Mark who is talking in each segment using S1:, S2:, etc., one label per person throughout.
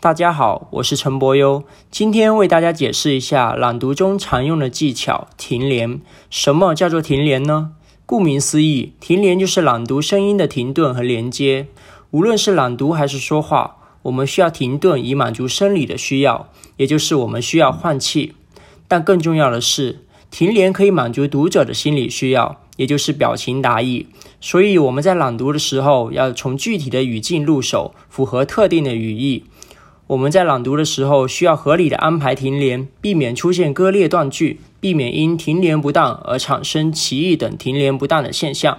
S1: 大家好，我是陈博优，今天为大家解释一下朗读中常用的技巧——停连。什么叫做停连呢？顾名思义，停连就是朗读声音的停顿和连接。无论是朗读还是说话，我们需要停顿以满足生理的需要，也就是我们需要换气。但更重要的是，停连可以满足读者的心理需要，也就是表情达意。所以我们在朗读的时候，要从具体的语境入手，符合特定的语义。我们在朗读的时候，需要合理的安排停连，避免出现割裂断句，避免因停连不当而产生歧义等停连不当的现象。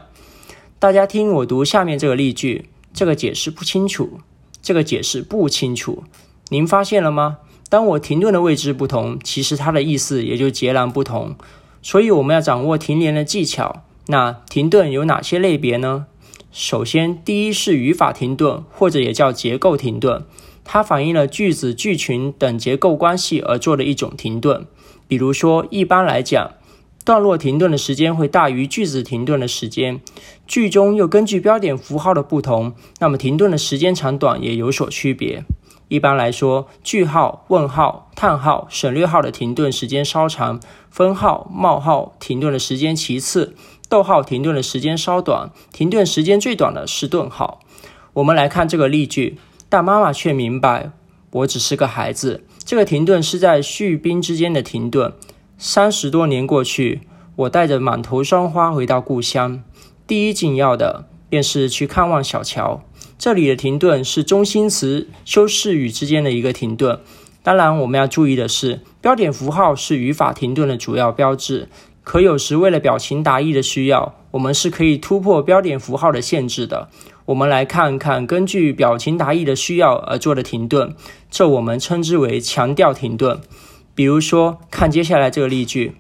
S1: 大家听我读下面这个例句，这个解释不清楚，这个解释不清楚，您发现了吗？当我停顿的位置不同，其实它的意思也就截然不同。所以我们要掌握停连的技巧。那停顿有哪些类别呢？首先，第一是语法停顿，或者也叫结构停顿。它反映了句子、句群等结构关系而做的一种停顿。比如说，一般来讲，段落停顿的时间会大于句子停顿的时间。句中又根据标点符号的不同，那么停顿的时间长短也有所区别。一般来说，句号、问号、叹号、省略号的停顿时间稍长；分号、冒号停顿的时间其次；逗号停顿的时间稍短。停顿时间最短的是顿号。我们来看这个例句。但妈妈却明白，我只是个孩子。这个停顿是在叙宾之间的停顿。三十多年过去，我带着满头霜花回到故乡。第一紧要的便是去看望小乔。这里的停顿是中心词修饰语之间的一个停顿。当然，我们要注意的是，标点符号是语法停顿的主要标志。可有时为了表情达意的需要，我们是可以突破标点符号的限制的。我们来看看根据表情达意的需要而做的停顿，这我们称之为强调停顿。比如说，看接下来这个例句：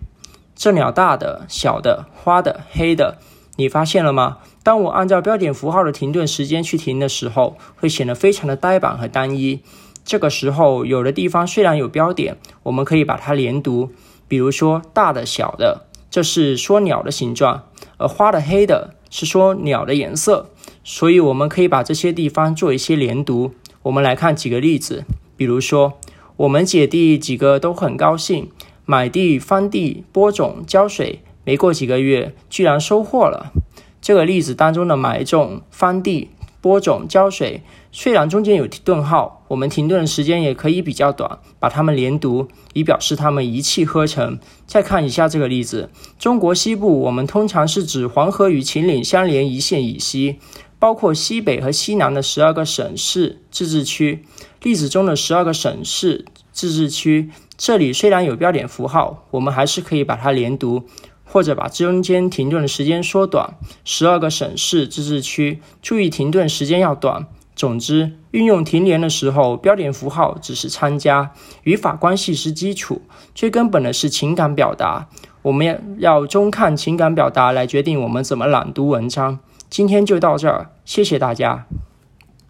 S1: 这鸟大的、小的、花的、黑的，你发现了吗？当我按照标点符号的停顿时间去停的时候，会显得非常的呆板和单一。这个时候，有的地方虽然有标点，我们可以把它连读。比如说，大的、小的。这是说鸟的形状，而花的黑的是说鸟的颜色，所以我们可以把这些地方做一些连读。我们来看几个例子，比如说，我们姐弟几个都很高兴，买地、翻地、播种、浇水，没过几个月，居然收获了。这个例子当中的买种、翻地、播种、浇水，虽然中间有顿号，我们停顿的时间也可以比较短，把它们连读，以表示它们一气呵成。再看一下这个例子：中国西部，我们通常是指黄河与秦岭相连一线以西，包括西北和西南的十二个省市自治区。例子中的十二个省市自治区，这里虽然有标点符号，我们还是可以把它连读。或者把中间停顿的时间缩短，十二个省市自治区，注意停顿时间要短。总之，运用停连的时候，标点符号只是参加，语法关系是基础，最根本的是情感表达。我们要要中看情感表达来决定我们怎么朗读文章。今天就到这儿，谢谢大家。